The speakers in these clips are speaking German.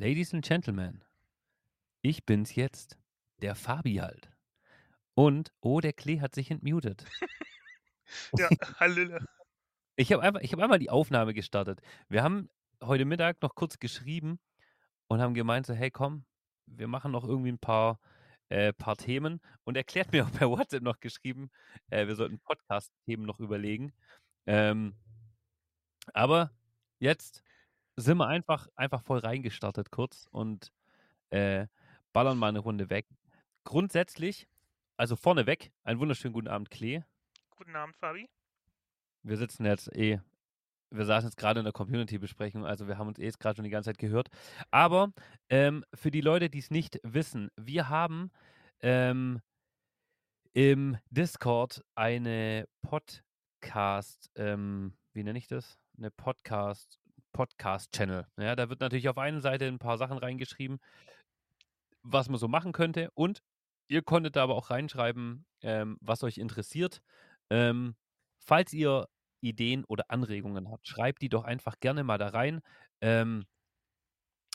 Ladies and Gentlemen, ich bin's jetzt, der Fabi halt. Und, oh, der Klee hat sich entmutet. Ja, Hallöle. Ich habe einfach, ich hab einmal die Aufnahme gestartet. Wir haben heute Mittag noch kurz geschrieben und haben gemeint, so, hey, komm, wir machen noch irgendwie ein paar, äh, paar Themen. Und er klärt mir auch per WhatsApp noch geschrieben, äh, wir sollten Podcast-Themen noch überlegen. Ähm, aber jetzt sind wir einfach, einfach voll reingestartet kurz und äh, ballern mal eine Runde weg. Grundsätzlich, also vorneweg, einen wunderschönen guten Abend, Klee. Guten Abend, Fabi. Wir sitzen jetzt eh, wir saßen jetzt gerade in der Community-Besprechung, also wir haben uns eh jetzt gerade schon die ganze Zeit gehört. Aber ähm, für die Leute, die es nicht wissen, wir haben ähm, im Discord eine Podcast, ähm, wie nenne ich das? Eine Podcast, Podcast-Channel. Ja, da wird natürlich auf einer Seite ein paar Sachen reingeschrieben, was man so machen könnte. Und ihr konntet da aber auch reinschreiben, ähm, was euch interessiert. Ähm, falls ihr Ideen oder Anregungen habt, schreibt die doch einfach gerne mal da rein. Ähm,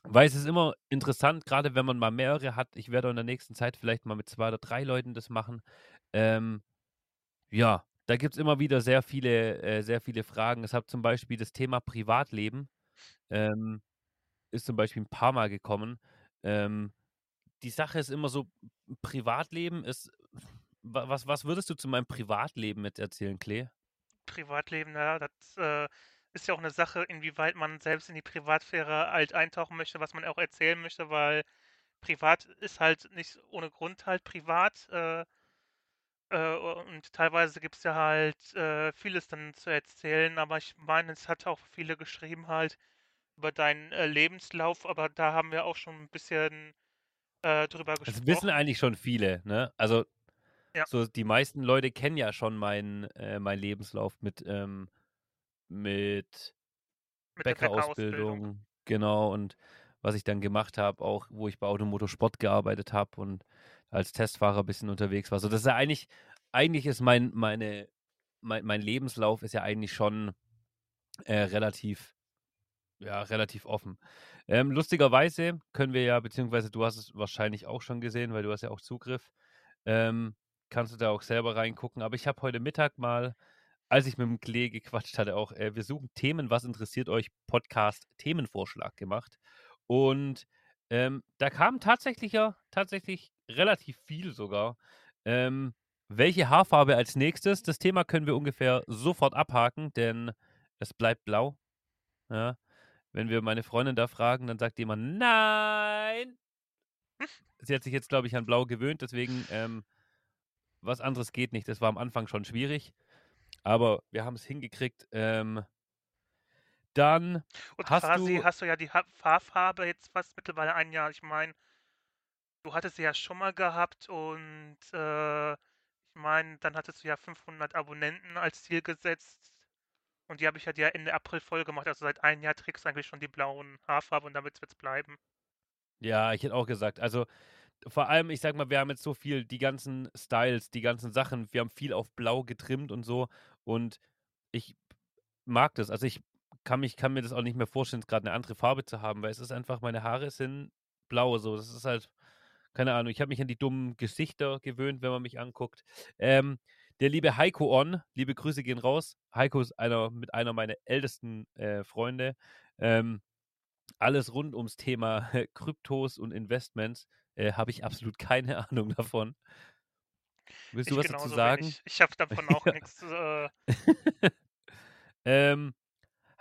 weil es ist immer interessant, gerade wenn man mal mehrere hat. Ich werde in der nächsten Zeit vielleicht mal mit zwei oder drei Leuten das machen. Ähm, ja, da gibt es immer wieder sehr viele, äh, sehr viele Fragen. Es hat zum Beispiel das Thema Privatleben, ähm, ist zum Beispiel ein paar Mal gekommen. Ähm, die Sache ist immer so, Privatleben ist, was, was würdest du zu meinem Privatleben mit erzählen, Klee? Privatleben, ja, das äh, ist ja auch eine Sache, inwieweit man selbst in die Privatsphäre halt eintauchen möchte, was man auch erzählen möchte, weil privat ist halt nicht ohne Grund halt privat. Äh, äh, und teilweise gibt es ja halt äh, vieles dann zu erzählen, aber ich meine, es hat auch viele geschrieben halt über deinen äh, Lebenslauf, aber da haben wir auch schon ein bisschen äh, drüber gesprochen. Das wissen eigentlich schon viele, ne? Also Ja. so die meisten Leute kennen ja schon meinen äh, meinen Lebenslauf mit ähm, mit mit Bäckerausbildung. Bäckerausbildung, genau und was ich dann gemacht habe, auch wo ich bei Automotorsport gearbeitet habe und als Testfahrer ein bisschen unterwegs war. So das ist ja eigentlich eigentlich ist mein meine mein, mein Lebenslauf ist ja eigentlich schon äh, relativ ja, relativ offen. Ähm, lustigerweise können wir ja, beziehungsweise du hast es wahrscheinlich auch schon gesehen, weil du hast ja auch Zugriff. Ähm, kannst du da auch selber reingucken. Aber ich habe heute Mittag mal, als ich mit dem Klee gequatscht hatte, auch, äh, wir suchen Themen, was interessiert euch, Podcast-Themenvorschlag gemacht. Und ähm, da kam tatsächlich tatsächlich relativ viel sogar. Ähm, welche Haarfarbe als nächstes? Das Thema können wir ungefähr sofort abhaken, denn es bleibt blau. Ja. Wenn wir meine Freundin da fragen, dann sagt jemand nein. Sie hat sich jetzt, glaube ich, an blau gewöhnt, deswegen ähm, was anderes geht nicht. Das war am Anfang schon schwierig, aber wir haben es hingekriegt. Ähm, dann Und hast quasi du, hast du ja die Ha- Haarfarbe jetzt fast mittlerweile ein Jahr. Ich meine, du hattest sie ja schon mal gehabt und äh, ich meine, dann hattest du ja 500 Abonnenten als Ziel gesetzt und die habe ich ja Ende April voll gemacht. Also seit einem Jahr trägst du eigentlich schon die blauen Haarfarbe und damit wird es bleiben. ja, ich hätte auch gesagt, also vor allem, ich sag mal, wir haben jetzt so viel, die ganzen Styles, die ganzen Sachen, wir haben viel auf blau getrimmt und so und ich mag das. Also ich kann mich, kann mir das auch nicht mehr vorstellen, gerade eine andere Farbe zu haben, weil es ist einfach, meine Haare sind blau, so. Das ist halt, keine Ahnung, ich habe mich an die dummen Gesichter gewöhnt, wenn man mich anguckt. Ähm, der liebe Heiko On, liebe Grüße gehen raus. Heiko ist einer mit einer meiner ältesten äh, Freunde. Ähm, alles rund ums Thema Kryptos und Investments äh, habe ich absolut keine Ahnung davon. Willst du Ich was dazu sagen? wenig. Ich habe davon auch nichts. Äh, ähm,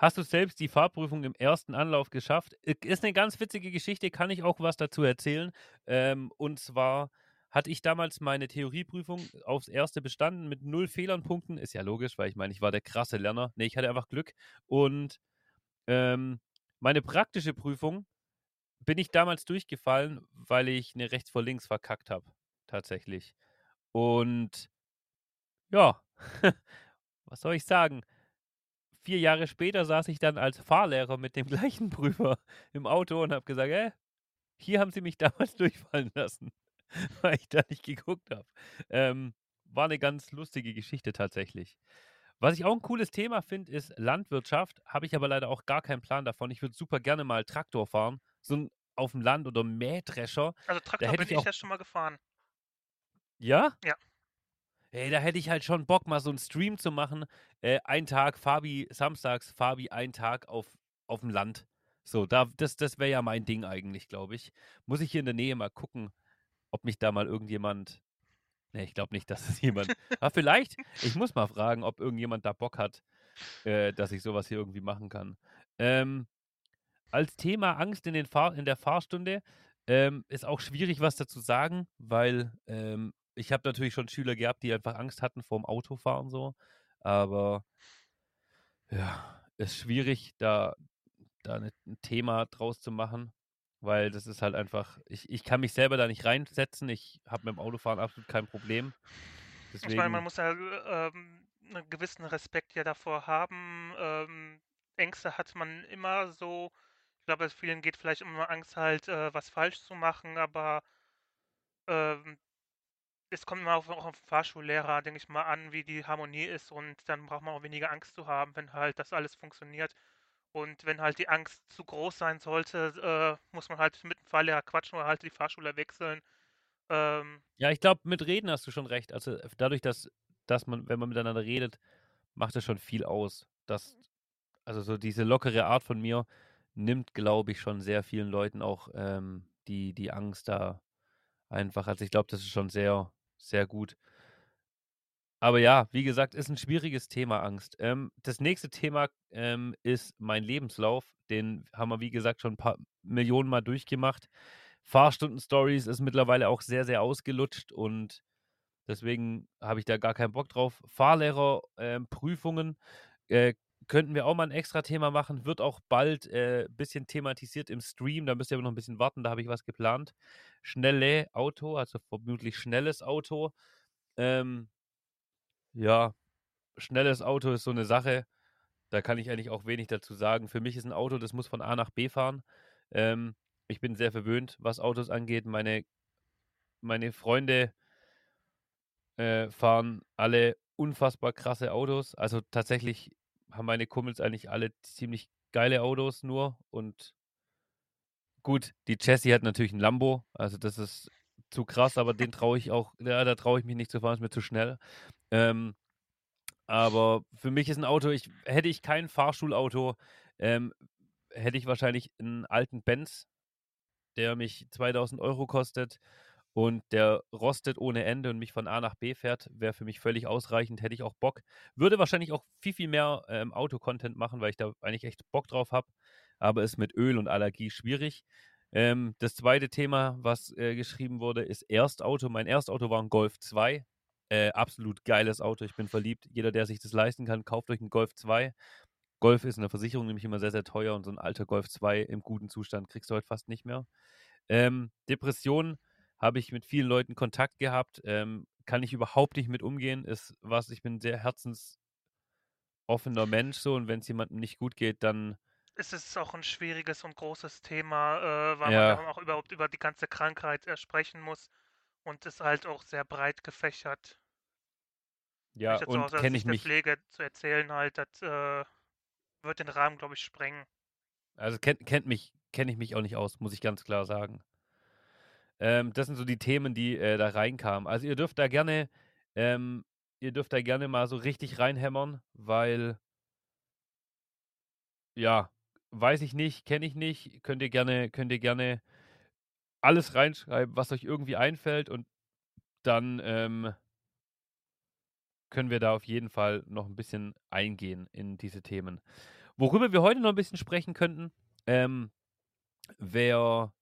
hast du selbst die Fahrprüfung im ersten Anlauf geschafft? Ist eine ganz witzige Geschichte, kann ich auch was dazu erzählen. Ähm, und zwar hatte ich damals meine Theorieprüfung aufs erste bestanden mit null Fehlern Punkten. Ist ja logisch, weil ich meine, ich war der krasse Lerner. Nee, ich hatte einfach Glück. Und ähm, meine praktische Prüfung bin ich damals durchgefallen, weil ich eine rechts vor links verkackt habe. Tatsächlich. Und ja, was soll ich sagen? Vier Jahre später saß ich dann als Fahrlehrer mit dem gleichen Prüfer im Auto und habe gesagt, äh, hier haben sie mich damals durchfallen lassen, weil ich da nicht geguckt habe. Ähm, war eine ganz lustige Geschichte tatsächlich. Was ich auch ein cooles Thema finde, ist Landwirtschaft. Habe ich aber leider auch gar keinen Plan davon. Ich würde super gerne mal Traktor fahren. So ein auf dem Land oder Mähdrescher. Also Traktor hätte bin ich ich auch- ja schon mal gefahren. Ja? Ja. Ey, da hätte ich halt schon Bock, mal so einen Stream zu machen. Äh, ein Tag, Fabi, samstags, Fabi, ein Tag auf, auf dem Land. So, da, das, das wäre ja mein Ding eigentlich, glaube ich. Muss ich hier in der Nähe mal gucken, ob mich da mal irgendjemand. Ne, ich glaube nicht, dass es jemand. Aber vielleicht, ich muss mal fragen, ob irgendjemand da Bock hat, äh, dass ich sowas hier irgendwie machen kann. Ähm, als Thema Angst in, den Fahr in der Fahrstunde ähm, ist auch schwierig, was dazu sagen, weil ähm, ich habe natürlich schon Schüler gehabt, die einfach Angst hatten vorm Autofahren so. Aber ja, ist schwierig, da, da ne- ein Thema draus zu machen, weil das ist halt einfach, ich, ich kann mich selber da nicht reinsetzen. Ich habe mit dem Autofahren absolut kein Problem. Ich meine, Deswegen, man muss ja ähm, einen gewissen Respekt ja davor haben. Ähm, Ängste hat man immer so. Ich glaube, vielen geht vielleicht immer Angst halt, äh, was falsch zu machen, aber ähm, es kommt immer auf, auch auf Fahrschullehrer, denke ich mal, an, wie die Harmonie ist und dann braucht man auch weniger Angst zu haben, wenn halt das alles funktioniert. Und wenn halt die Angst zu groß sein sollte, äh, muss man halt mit dem Fahrlehrer quatschen oder halt die Fahrschule wechseln. Ähm, ja, ich glaube, mit Reden hast du schon recht. Also äh, dadurch, dass, dass man, wenn man miteinander redet, macht das schon viel aus. Das, also so diese lockere Art von mir nimmt, glaube ich, schon sehr vielen Leuten auch ähm, die, die Angst da einfach. Also ich glaube, das ist schon sehr, sehr gut. Aber ja, wie gesagt, ist ein schwieriges Thema Angst. Ähm, das nächste Thema ähm, ist mein Lebenslauf. Den haben wir, wie gesagt, schon ein paar Millionen Mal durchgemacht. Fahrstunden-Stories ist mittlerweile auch sehr, sehr ausgelutscht und deswegen habe ich da gar keinen Bock drauf. Fahrlehrer-Prüfungen äh, könnten wir auch mal ein extra Thema machen. Wird auch bald ein äh, bisschen thematisiert im Stream. Da müsst ihr aber noch ein bisschen warten. Da habe ich was geplant. Schnelle Auto, also vermutlich schnelles Auto. Ähm, ja, schnelles Auto ist so eine Sache. Da kann ich eigentlich auch wenig dazu sagen. Für mich ist ein Auto, das muss von A nach B fahren. Ähm, ich bin sehr verwöhnt, was Autos angeht. Meine, meine Freunde äh, fahren alle unfassbar krasse Autos. Also tatsächlich haben meine Kumpels eigentlich alle ziemlich geile Autos nur. Und gut, die Jessie hat natürlich ein Lambo. Also das ist zu krass, aber den traue ich auch, ja, da traue ich mich nicht zu fahren, ist mir zu schnell. Ähm, aber für mich ist ein Auto, ich, hätte ich kein Fahrschulauto, ähm, hätte ich wahrscheinlich einen alten Benz, der mich 2000 Euro kostet und der rostet ohne Ende und mich von A nach B fährt, wäre für mich völlig ausreichend, hätte ich auch Bock. Würde wahrscheinlich auch viel, viel mehr ähm, Auto-Content machen, weil ich da eigentlich echt Bock drauf habe. Aber ist mit Öl und Allergie schwierig. Ähm, das zweite Thema, was äh, geschrieben wurde, ist Erstauto. Mein Erstauto war ein Golf 2. Äh, absolut geiles Auto. Ich bin verliebt. Jeder, der sich das leisten kann, kauft euch einen Golf 2. Golf ist in der Versicherung nämlich immer sehr, sehr teuer und so ein alter Golf 2 im guten Zustand kriegst du heute fast nicht mehr. Ähm, Depressionen habe ich mit vielen Leuten Kontakt gehabt. Ähm, kann ich überhaupt nicht mit umgehen. Ist was, ich bin ein sehr herzensoffener Mensch so und wenn es jemandem nicht gut geht, dann es ist auch ein schwieriges und großes Thema, äh, weil Ja. man auch überhaupt über die ganze Krankheit äh, sprechen muss und ist halt auch sehr breit gefächert. ja, ich und kenne ich mich. Pflege zu erzählen halt, das äh, wird den Rahmen, glaube ich, sprengen. Also kennt, kennt mich, kenne ich mich auch nicht aus, muss ich ganz klar sagen. Ähm, das sind so die Themen, die äh, da reinkamen. Also ihr dürft da gerne, ähm, ihr dürft da gerne mal so richtig reinhämmern, weil ja, weiß ich nicht, kenne ich nicht, könnt ihr gerne, könnt ihr gerne alles reinschreiben, was euch irgendwie einfällt und dann ähm, können wir da auf jeden Fall noch ein bisschen eingehen in diese Themen. Worüber wir heute noch ein bisschen sprechen könnten, ähm, wäre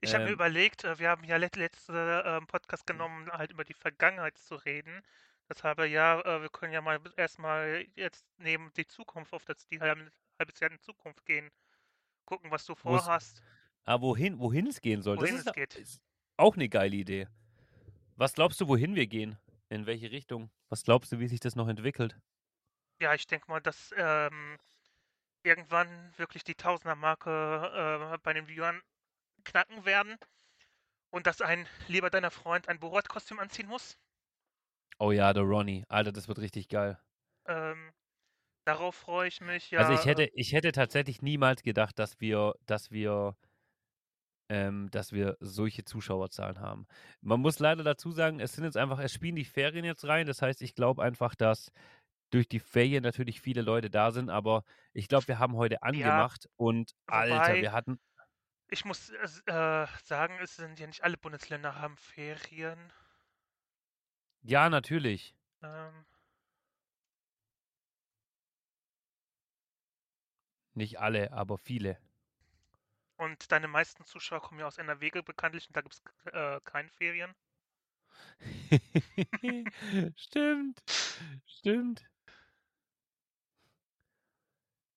Ich habe mir Ähm, überlegt, äh, wir haben ja let letzte ähm, Podcast genommen, halt über die Vergangenheit zu reden. Deshalb ja, äh, wir können ja mal erstmal jetzt neben die Zukunft auf das die halbe, halbes Jahr in Zukunft gehen. Gucken, was du vorhast. Ah, wohin, wohin es gehen soll, Wohin das es geht. ist auch eine geile Idee. Was glaubst du, wohin wir gehen? In welche Richtung? Was glaubst du, wie sich das noch entwickelt? Ja, ich denke mal, dass ähm, irgendwann wirklich die Tausender-Marke äh, bei den Viewern knacken werden und dass ein lieber deiner Freund ein Borat-Kostüm anziehen muss. Oh ja, der Ronnie. Alter, das wird richtig geil. Ähm, Darauf freue ich mich, Also ich ja. hätte, äh, ich hätte tatsächlich niemals gedacht, dass wir, dass wir, ähm, dass wir solche Zuschauerzahlen haben. Man muss leider dazu sagen, es sind jetzt einfach, es spielen die Ferien jetzt rein. Das heißt, ich glaube einfach, dass durch die Ferien natürlich viele Leute da sind, aber ich glaube, wir haben heute Ja, angemacht und Alter, wir hatten. Ich muss äh, äh, sagen, es sind ja nicht alle Bundesländer haben Ferien. Ja, natürlich. Ähm, Nicht alle, aber viele. und deine meisten Zuschauer kommen ja aus NRW bekanntlich und da gibt es äh, keine Ferien. stimmt. Stimmt.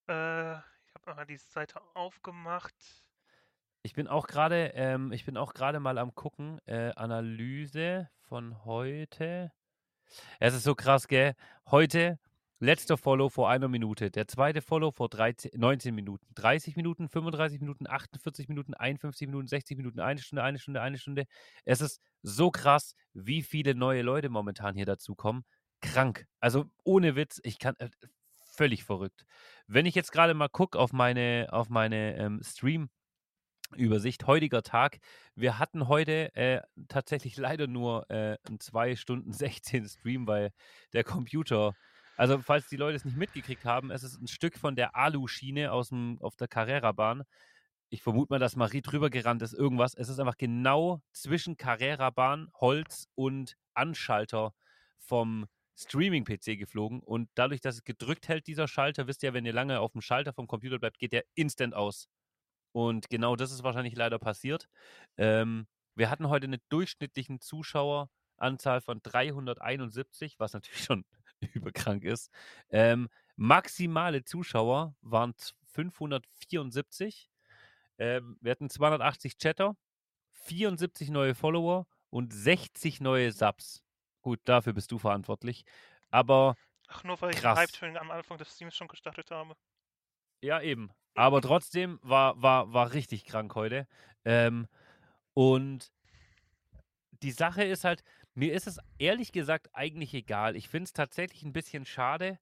Äh, ich habe mal die Seite aufgemacht. Ich bin auch gerade, ähm, ich bin auch gerade mal am gucken, äh, Analyse von heute. Es ist so krass, gell? Heute, letzter Follow vor einer Minute, der zweite Follow vor 13, 19 Minuten, 30 Minuten, 35 Minuten, 48 Minuten, 51 Minuten, 60 Minuten, eine Stunde, eine Stunde, eine Stunde. Es ist so krass, wie viele neue Leute momentan hier dazukommen. Krank. Also ohne Witz, ich kann, äh, völlig verrückt. Wenn ich jetzt gerade mal gucke auf meine, auf meine ähm, Stream- Übersicht, heutiger Tag. Wir hatten heute äh, tatsächlich leider nur äh, einen 2 Stunden 16 Stream, weil der Computer, also falls die Leute es nicht mitgekriegt haben, es ist ein Stück von der Alu-Schiene aus dem, auf der Carrera-Bahn. Ich vermute mal, dass Marie drüber gerannt ist, irgendwas. Es ist einfach genau zwischen Carrera-Bahn, Holz und Anschalter vom Streaming-PC geflogen. Und dadurch, dass es gedrückt hält, dieser Schalter, wisst ihr, wenn ihr lange auf dem Schalter vom Computer bleibt, geht der instant aus. Und genau das ist wahrscheinlich leider passiert. Ähm, wir hatten heute eine durchschnittliche Zuschaueranzahl von 371, was natürlich schon überkrank ist. Ähm, maximale Zuschauer waren 574. Ähm, wir hatten 280 Chatter, 74 neue Follower und 60 neue Subs. Gut, dafür bist du verantwortlich. Aber Ach, nur weil ich den krass. Hype-Train am Anfang des Streams schon gestartet habe. Ja, eben. Aber trotzdem war, war, war richtig krank heute. Ähm, und die Sache ist halt, mir ist es ehrlich gesagt eigentlich egal. Ich finde es tatsächlich ein bisschen schade,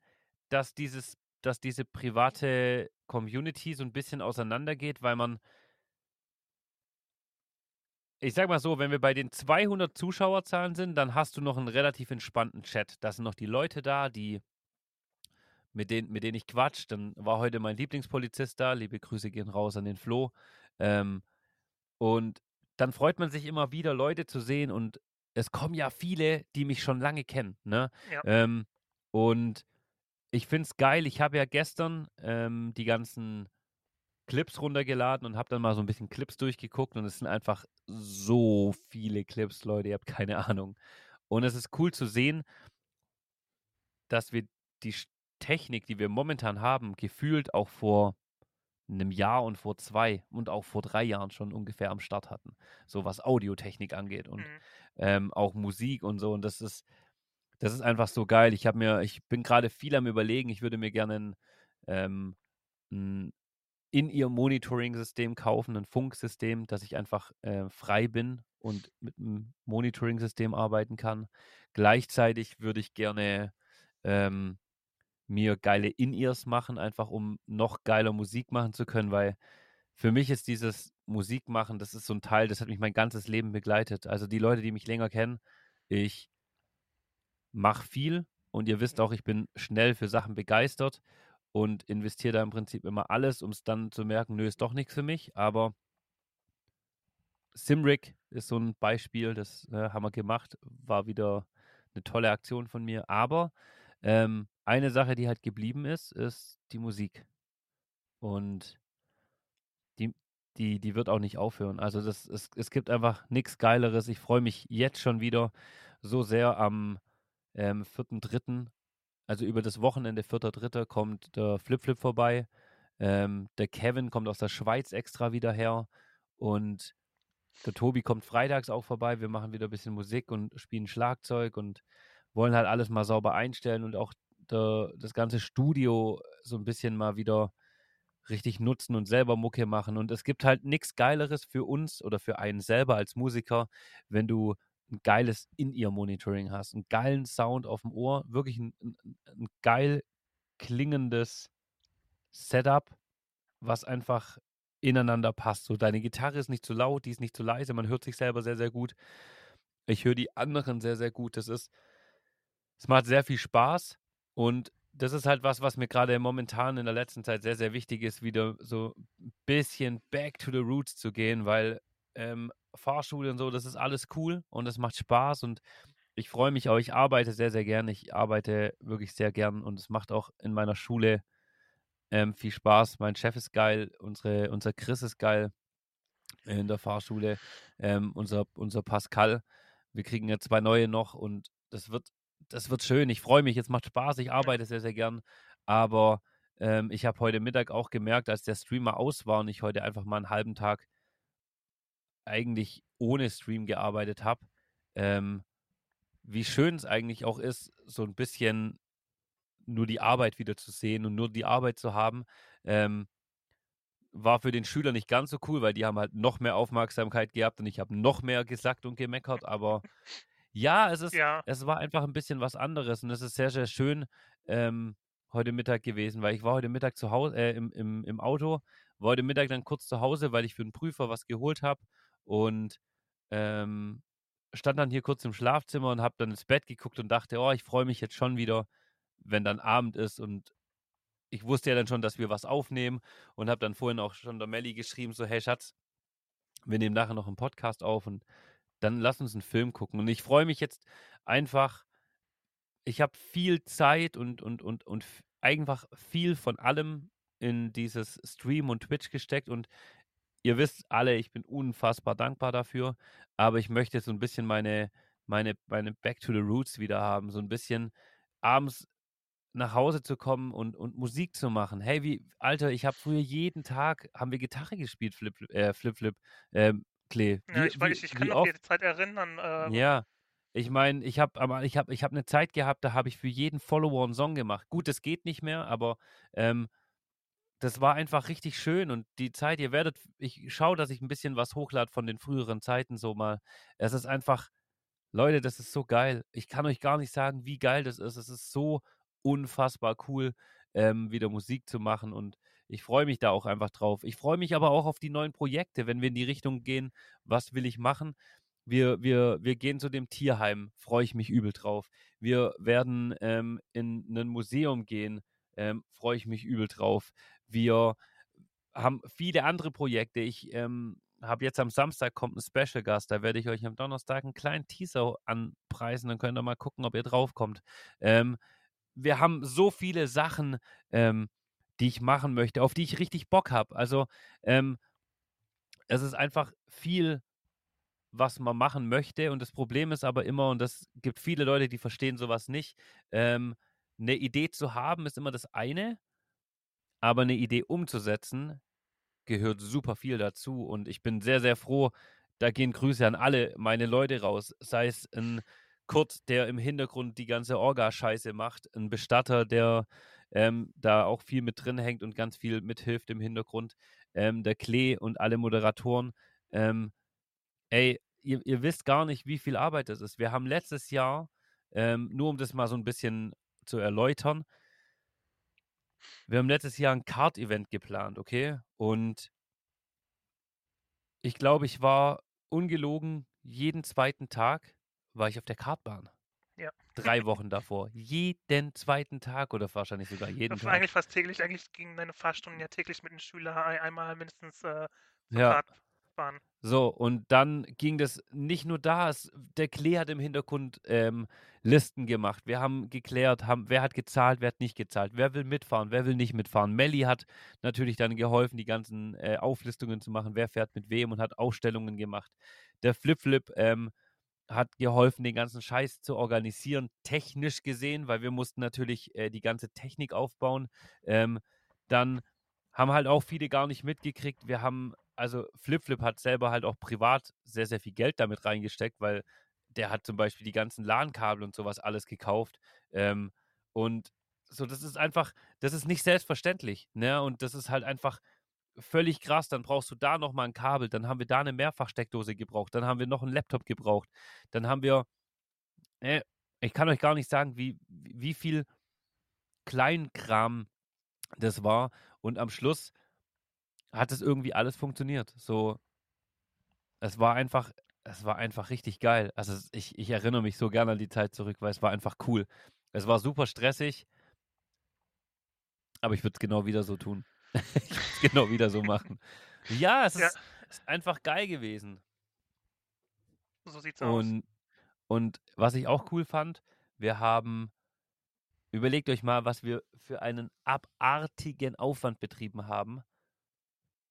dass dieses, dass diese private Community so ein bisschen auseinandergeht, weil man, ich sag mal so, wenn wir bei den 200 Zuschauerzahlen sind, dann hast du noch einen relativ entspannten Chat. Da sind noch die Leute da, die mit denen, mit denen ich quatsch. Dann war heute mein Lieblingspolizist da. Liebe Grüße gehen raus an den Flo. Ähm, und dann freut man sich immer wieder, Leute zu sehen. Und es kommen ja viele, die mich schon lange kennen. Ne? Ja. Ähm, und ich finde es geil. Ich habe ja gestern ähm, die ganzen Clips runtergeladen und habe dann mal so ein bisschen Clips durchgeguckt. Und es sind einfach so viele Clips, Leute. Ihr habt keine Ahnung. Und es ist cool zu sehen, dass wir die Technik, die wir momentan haben, gefühlt auch vor einem Jahr und vor zwei und auch vor drei Jahren schon ungefähr am Start hatten. So was Audiotechnik angeht und Mhm. ähm, auch Musik und so. Und das ist, das ist einfach so geil. Ich habe mir, ich bin gerade viel am überlegen, ich würde mir gerne ein, ähm, ein in ihr Monitoring-System kaufen, ein Funksystem, dass ich einfach äh, frei bin und mit einem Monitoring-System arbeiten kann. Gleichzeitig würde ich gerne ähm, mir geile In-Ears machen, einfach um noch geiler Musik machen zu können, weil für mich ist dieses Musikmachen, das ist so ein Teil, das hat mich mein ganzes Leben begleitet. Also die Leute, die mich länger kennen, ich mache viel und ihr wisst auch, ich bin schnell für Sachen begeistert und investiere da im Prinzip immer alles, um es dann zu merken, nö, ist doch nichts für mich, aber Simric ist so ein Beispiel, das äh, haben wir gemacht, war wieder eine tolle Aktion von mir, aber ähm, eine Sache, die halt geblieben ist, ist die Musik. Und die, die, die wird auch nicht aufhören. Also das, es, es gibt einfach nichts Geileres. Ich freue mich jetzt schon wieder so sehr am ähm, 4.3., also über das Wochenende 4.3. kommt der Flip Flip vorbei. Ähm, der Kevin kommt aus der Schweiz extra wieder her und der Tobi kommt freitags auch vorbei. Wir machen wieder ein bisschen Musik und spielen Schlagzeug und wollen halt alles mal sauber einstellen und auch der, das ganze Studio so ein bisschen mal wieder richtig nutzen und selber Mucke machen. Und es gibt halt nichts Geileres für uns oder für einen selber als Musiker, wenn du ein geiles In-Ear-Monitoring hast, einen geilen Sound auf dem Ohr, wirklich ein, ein, ein geil klingendes Setup, was einfach ineinander passt. So, deine Gitarre ist nicht zu laut, die ist nicht zu leise, man hört sich selber sehr, sehr gut. Ich höre die anderen sehr, sehr gut. Das ist, es macht sehr viel Spaß und das ist halt was, was mir gerade momentan in der letzten Zeit sehr, sehr wichtig ist, wieder so ein bisschen back to the roots zu gehen, weil ähm, Fahrschule und so, das ist alles cool und es macht Spaß und ich freue mich auch. Ich arbeite sehr, sehr gern. Ich arbeite wirklich sehr gern und es macht auch in meiner Schule ähm, viel Spaß. Mein Chef ist geil, unsere, unser Chris ist geil in der Fahrschule, ähm, unser, unser Pascal. Wir kriegen ja zwei neue noch und das wird, das wird schön. Ich freue mich, es macht Spaß. Ich arbeite sehr, sehr gern. Aber ähm, ich habe heute Mittag auch gemerkt, als der Streamer aus war und ich heute einfach mal einen halben Tag eigentlich ohne Stream gearbeitet habe, ähm, wie schön es eigentlich auch ist, so ein bisschen nur die Arbeit wieder zu sehen und nur die Arbeit zu haben, ähm, war für den Schüler nicht ganz so cool, weil die haben halt noch mehr Aufmerksamkeit gehabt und ich habe noch mehr gesagt und gemeckert, aber ja, es ist, Ja. es war einfach ein bisschen was anderes und es ist sehr, sehr schön ähm, heute Mittag gewesen, weil ich war heute Mittag zu Hause, äh, im, im, im Auto, war heute Mittag dann kurz zu Hause, weil ich für den Prüfer was geholt habe und ähm, stand dann hier kurz im Schlafzimmer und habe dann ins Bett geguckt und dachte, oh, ich freue mich jetzt schon wieder, wenn dann Abend ist und ich wusste ja dann schon, dass wir was aufnehmen und habe dann vorhin auch schon der Melli geschrieben, so, hey Schatz, wir nehmen nachher noch einen Podcast auf und dann lass uns einen Film gucken. Und ich freue mich jetzt einfach, ich habe viel Zeit und, und, und, und einfach viel von allem in dieses Stream und Twitch gesteckt und ihr wisst alle, ich bin unfassbar dankbar dafür, aber ich möchte so ein bisschen meine, meine, meine Back to the Roots wieder haben, so ein bisschen abends nach Hause zu kommen und, und Musik zu machen. Hey, wie, Alter, ich habe früher jeden Tag, haben wir Gitarre gespielt, Flip, äh, Flip, Flip, ähm, Klee. Ja, Wie- ich, weiß, wie- ich kann noch oft- die Zeit erinnern. Äh, ja, ich meine, ich habe ich hab, ich hab eine Zeit gehabt, da habe ich für jeden Follower einen Song gemacht. Gut, das geht nicht mehr, aber ähm, das war einfach richtig schön und die Zeit, ihr werdet, ich schaue, dass ich ein bisschen was hochlade von den früheren Zeiten so mal. Es ist einfach, Leute, das ist so geil. Ich kann euch gar nicht sagen, wie geil das ist. Es ist so unfassbar cool, ähm, wieder Musik zu machen und ich freue mich da auch einfach drauf. Ich freue mich aber auch auf die neuen Projekte, wenn wir in die Richtung gehen, was will ich machen. Wir, wir, wir gehen zu dem Tierheim, freue ich mich übel drauf. Wir werden ähm, in ein Museum gehen, ähm, freue ich mich übel drauf. Wir haben viele andere Projekte. Ich ähm, habe jetzt am Samstag kommt ein Special Gast, da werde ich euch am Donnerstag einen kleinen Teaser anpreisen, dann könnt ihr mal gucken, ob ihr draufkommt. Ähm, wir haben so viele Sachen, ähm, die ich machen möchte, auf die ich richtig Bock habe. Also ähm, es ist einfach viel, was man machen möchte. Und das Problem ist aber immer, und das gibt viele Leute, die verstehen sowas nicht, ähm, eine Idee zu haben ist immer das eine, aber eine Idee umzusetzen gehört super viel dazu. Und ich bin sehr, sehr froh, da gehen Grüße an alle meine Leute raus. Sei es ein Kurt, der im Hintergrund die ganze Orga-Scheiße macht, ein Bestatter, der ähm, da auch viel mit drin hängt und ganz viel mithilft im Hintergrund, ähm, der Klee und alle Moderatoren. Ähm, ey, ihr, ihr wisst gar nicht, wie viel Arbeit das ist. Wir haben letztes Jahr, ähm, nur um das mal so ein bisschen zu erläutern, wir haben letztes Jahr ein Kart-Event geplant, okay? Und ich glaube, ich war ungelogen jeden zweiten Tag war ich auf der Kartbahn. Ja. Drei Wochen davor. Jeden zweiten Tag oder wahrscheinlich sogar jeden das Tag. eigentlich fast täglich. Eigentlich gingen deine Fahrstunden ja täglich mit den Schülern ein- einmal mindestens äh, Ja. Kartbahn. So, und dann ging das nicht nur da, es, der Klee hat im Hintergrund ähm, Listen gemacht. Wir haben geklärt, haben, wer hat gezahlt, wer hat nicht gezahlt, wer will mitfahren, wer will nicht mitfahren. Melli hat natürlich dann geholfen, die ganzen äh, Auflistungen zu machen, wer fährt mit wem und hat Ausstellungen gemacht. Der Flip-Flip ähm, hat geholfen, den ganzen Scheiß zu organisieren, technisch gesehen, weil wir mussten natürlich äh, die ganze Technik aufbauen. Ähm, dann haben halt auch viele gar nicht mitgekriegt. Wir haben, also FlipFlip hat selber halt auch privat sehr, sehr viel Geld damit reingesteckt, weil der hat zum Beispiel die ganzen LAN-Kabel und sowas alles gekauft. Ähm, und so, das ist einfach, das ist nicht selbstverständlich. Ne? Und das ist halt einfach völlig krass. Dann brauchst du da nochmal ein Kabel, dann haben wir da eine Mehrfachsteckdose gebraucht, dann haben wir noch einen Laptop gebraucht, dann haben wir, äh, ich kann euch gar nicht sagen, wie, wie viel Kleinkram das war. Und am Schluss hat es irgendwie alles funktioniert. So, es war einfach, es war einfach richtig geil. Also ich, ich erinnere mich so gerne an die Zeit zurück, weil es war einfach cool. Es war super stressig, aber ich würde es genau wieder so tun. Ich würde es genau wieder so machen. Ja, es ja. Ist, ist, einfach geil gewesen. So sieht's aus. Und, und was ich auch cool fand, wir haben, überlegt euch mal, was wir für einen abartigen Aufwand betrieben haben.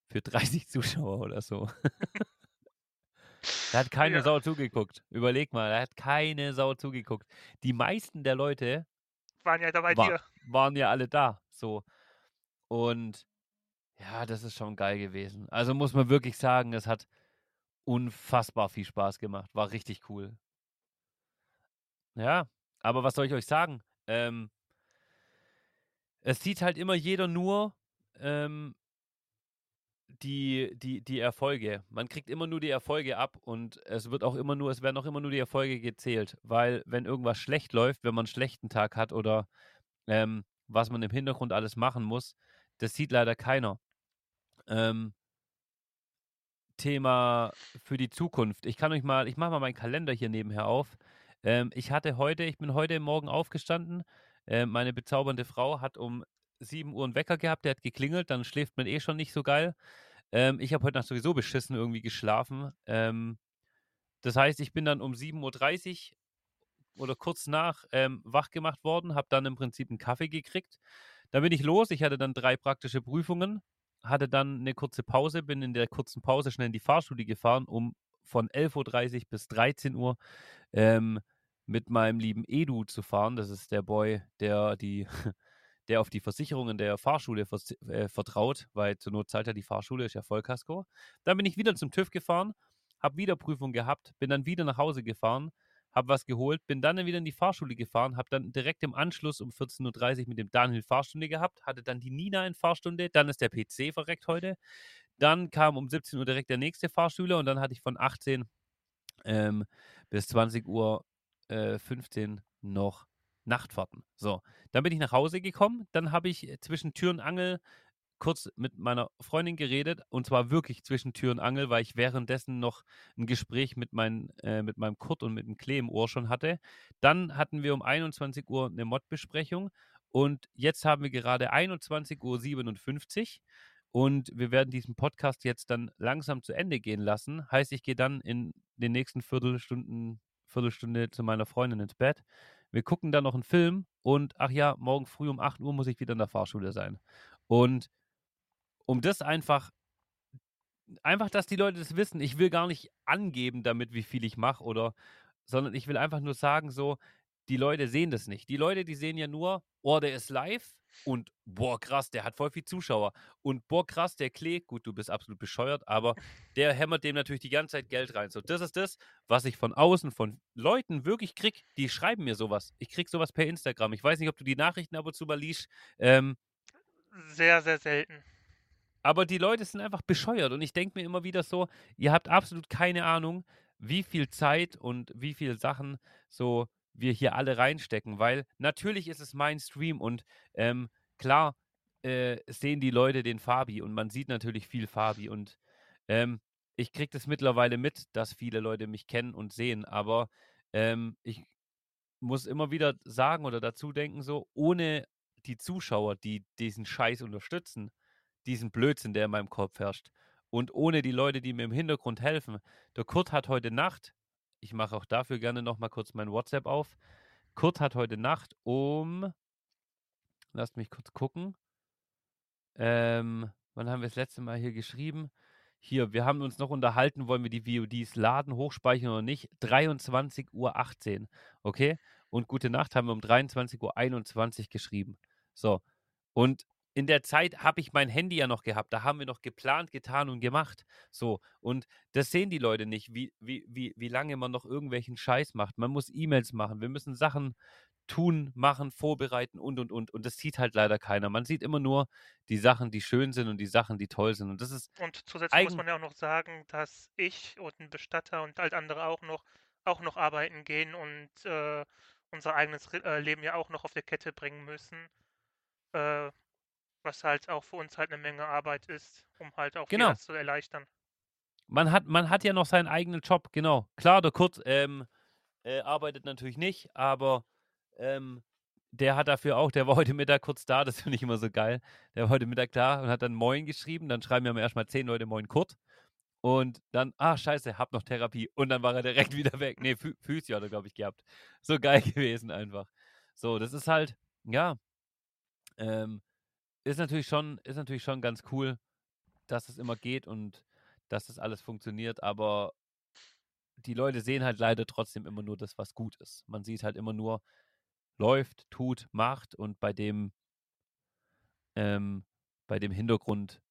Für 30 Zuschauer oder so. Da hat keine ja. Sau zugeguckt. Überleg mal, da hat keine Sau zugeguckt. Die meisten der Leute waren ja dabei war, dir. Waren ja alle da. So. Und ja, das ist schon geil gewesen. Also muss man wirklich sagen, es hat unfassbar viel Spaß gemacht. War richtig cool. Ja, aber was soll ich euch sagen? Ähm, es sieht halt immer jeder nur ähm, die, die, die Erfolge. Man kriegt immer nur die Erfolge ab und es wird auch immer nur, es werden auch immer nur die Erfolge gezählt. Weil wenn irgendwas schlecht läuft, wenn man einen schlechten Tag hat oder ähm, was man im Hintergrund alles machen muss, das sieht leider keiner. Ähm, Thema für die Zukunft. Ich kann euch mal, ich mache mal meinen Kalender hier nebenher auf. Ähm, ich hatte heute, ich bin heute Morgen aufgestanden. Äh, meine bezaubernde Frau hat um 7 Uhr einen Wecker gehabt, der hat geklingelt, dann schläft man eh schon nicht so geil. Ähm, ich habe heute Nacht sowieso beschissen irgendwie geschlafen. Ähm, das heißt, ich bin dann um 7.30 Uhr oder kurz nach ähm, wach gemacht worden, habe dann im Prinzip einen Kaffee gekriegt. Dann bin ich los. Ich hatte dann drei praktische Prüfungen, hatte dann eine kurze Pause, bin in der kurzen Pause schnell in die Fahrschule gefahren, um von 11.30 Uhr bis 13 Uhr ähm, mit meinem lieben Edu zu fahren. Das ist der Boy, der die der auf die Versicherungen der Fahrschule vers äh, vertraut, weil zur Not zahlt ja die Fahrschule, ist ja Vollkasko. Dann bin ich wieder zum TÜV gefahren, habe wieder Prüfung gehabt, bin dann wieder nach Hause gefahren, habe was geholt, bin dann wieder in die Fahrschule gefahren, habe dann direkt im Anschluss um 14.30 Uhr mit dem Daniel Fahrstunde gehabt, hatte dann die Nina in Fahrstunde, dann ist der PC verreckt heute. Dann kam um 17 Uhr direkt der nächste Fahrschüler und dann hatte ich von 18 ähm, bis 20 Uhr äh, 15 noch Nachtfahrten. So, dann bin ich nach Hause gekommen, dann habe ich äh, zwischen Tür und Angel kurz mit meiner Freundin geredet und zwar wirklich zwischen Tür und Angel, weil ich währenddessen noch ein Gespräch mit, mein, äh, mit meinem Kurt und mit dem Klee im Ohr schon hatte. Dann hatten wir um 21 Uhr eine Mod-Besprechung und jetzt haben wir gerade 21.57 Uhr und wir werden diesen Podcast jetzt dann langsam zu Ende gehen lassen. Heißt, ich gehe dann in den nächsten Viertelstunden, Viertelstunde zu meiner Freundin ins Bett. Wir gucken dann noch einen Film und ach ja, morgen früh um 8 Uhr muss ich wieder in der Fahrschule sein. Und um das einfach, einfach, dass die Leute das wissen, ich will gar nicht angeben damit, wie viel ich mache oder, sondern ich will einfach nur sagen, so, die Leute sehen das nicht. Die Leute, die sehen ja nur, oh, der ist live und boah, krass, der hat voll viel Zuschauer. Und boah, krass, der Klee, gut, du bist absolut bescheuert, aber der hämmert dem natürlich die ganze Zeit Geld rein. So, das ist das, was ich von außen, von Leuten wirklich krieg, die schreiben mir sowas. Ich krieg sowas per Instagram. Ich weiß nicht, ob du die Nachrichten ab und zu mal liest. Ähm, sehr, sehr selten. Aber die Leute sind einfach bescheuert. Und ich denke mir immer wieder so, ihr habt absolut keine Ahnung, wie viel Zeit und wie viele Sachen so wir hier alle reinstecken, weil natürlich ist es mein Stream und ähm, klar äh, sehen die Leute den Fabi und man sieht natürlich viel Fabi und ähm, ich kriege das mittlerweile mit, dass viele Leute mich kennen und sehen, aber ähm, ich muss immer wieder sagen oder dazu denken, so, ohne die Zuschauer, die diesen Scheiß unterstützen, diesen Blödsinn, der in meinem Kopf herrscht, und ohne die Leute, die mir im Hintergrund helfen. Der Kurt hat heute Nacht ich mache auch dafür gerne nochmal kurz mein WhatsApp auf. Kurt hat heute Nacht um, lasst mich kurz gucken, ähm, wann haben wir das letzte Mal hier geschrieben? Hier, wir haben uns noch unterhalten, wollen wir die VODs laden, hochspeichern oder nicht? 23.18 Uhr, okay? Und gute Nacht haben wir um 23.21 Uhr geschrieben. So, und in der Zeit habe ich mein Handy ja noch gehabt. Da haben wir noch geplant, getan und gemacht. So. Und das sehen die Leute nicht, wie, wie, wie, wie lange man noch irgendwelchen Scheiß macht. Man muss E-Mails machen. Wir müssen Sachen tun, machen, vorbereiten und, und, und. Und das sieht halt leider keiner. Man sieht immer nur die Sachen, die schön sind und die Sachen, die toll sind. Und das ist. Und zusätzlich muss man ja auch noch sagen, dass ich und ein Bestatter und halt andere auch noch, auch noch arbeiten gehen und äh, unser eigenes äh, Leben ja auch noch auf der Kette bringen müssen. Äh, was halt auch für uns halt eine Menge Arbeit ist, um halt auch Genau. viel zu erleichtern. Man hat, man hat ja noch seinen eigenen Job, genau. Klar, der Kurt ähm, äh, arbeitet natürlich nicht, aber ähm, der hat dafür auch, der war heute Mittag kurz da, das finde ich immer so geil. Der war heute Mittag da und hat dann Moin geschrieben. Dann schreiben wir erstmal zehn Leute Moin Kurt. Und dann, ah, scheiße, hab noch Therapie. Und dann war er direkt wieder weg. Nee, Phy Physio hat er, glaube ich, gehabt. So geil gewesen einfach. So, das ist halt, ja, ähm, ist natürlich schon, ist natürlich schon ganz cool, dass es immer geht und dass das alles funktioniert, aber die Leute sehen halt leider trotzdem immer nur das, was gut ist. Man sieht halt immer nur, läuft, tut, macht und bei dem, ähm, bei dem Hintergrund,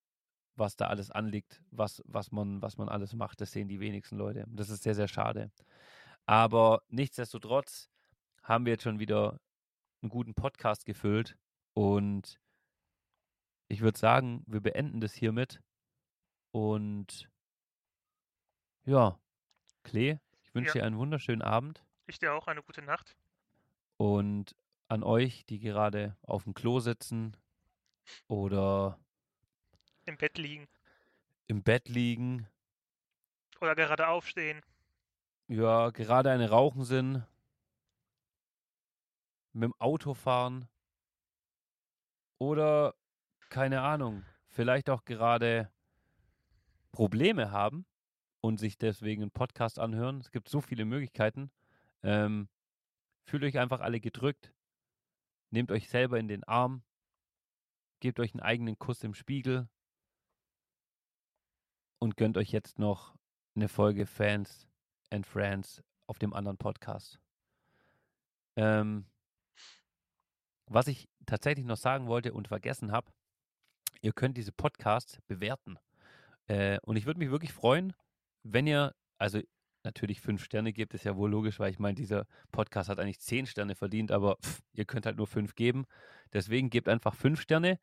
was da alles anliegt, was, was, man, was man alles macht, das sehen die wenigsten Leute. Das ist sehr, sehr schade. Aber nichtsdestotrotz haben wir jetzt schon wieder einen guten Podcast gefüllt und ich würde sagen, wir beenden das hiermit und ja, Klee, ich wünsche Ja. dir einen wunderschönen Abend Ich dir auch eine gute Nacht. und an euch, die gerade auf dem Klo sitzen oder Im Bett liegen. im Bett liegen, Oder gerade aufstehen. ja, gerade eine Rauchen sind, mit dem Auto fahren oder keine Ahnung, vielleicht auch gerade Probleme haben und sich deswegen einen Podcast anhören. Es gibt so viele Möglichkeiten. Ähm, fühlt euch einfach alle gedrückt. Nehmt euch selber in den Arm. Gebt euch einen eigenen Kuss im Spiegel. Und gönnt euch jetzt noch eine Folge Fans and Friends auf dem anderen Podcast. Ähm, was ich tatsächlich noch sagen wollte und vergessen habe, ihr könnt diese Podcasts bewerten. Äh, und ich würde mich wirklich freuen, wenn ihr, also natürlich fünf Sterne gebt, ist ja wohl logisch, weil ich meine, dieser Podcast hat eigentlich zehn Sterne verdient, aber pff, ihr könnt halt nur fünf geben. Deswegen gebt einfach fünf Sterne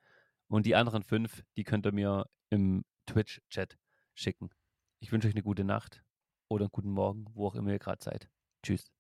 und die anderen fünf, die könnt ihr mir im Twitch-Chat schicken. Ich wünsche euch eine gute Nacht oder einen guten Morgen, wo auch immer ihr gerade seid. Tschüss.